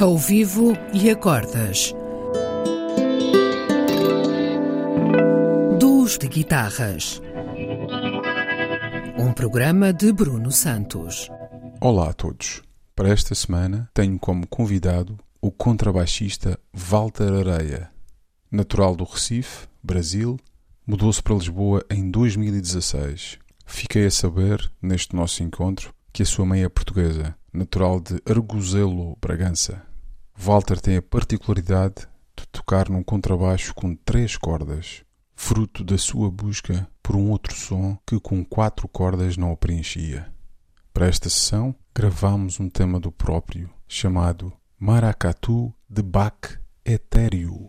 ao vivo e acordas. Duos de guitarras. Um programa de Bruno Santos. Olá a todos. Para esta semana tenho como convidado o contrabaixista Walter Areia. Natural do Recife, Brasil, mudou-se para Lisboa em 2016. Fiquei a saber, neste nosso encontro, que a sua mãe é portuguesa, natural de Arguzelo, Bragança. Walter tem a particularidade de tocar num contrabaixo com três cordas, fruto da sua busca por um outro som que com quatro cordas não o preenchia. Para esta sessão, gravamos um tema do próprio, chamado Maracatu de Bach Etéreo.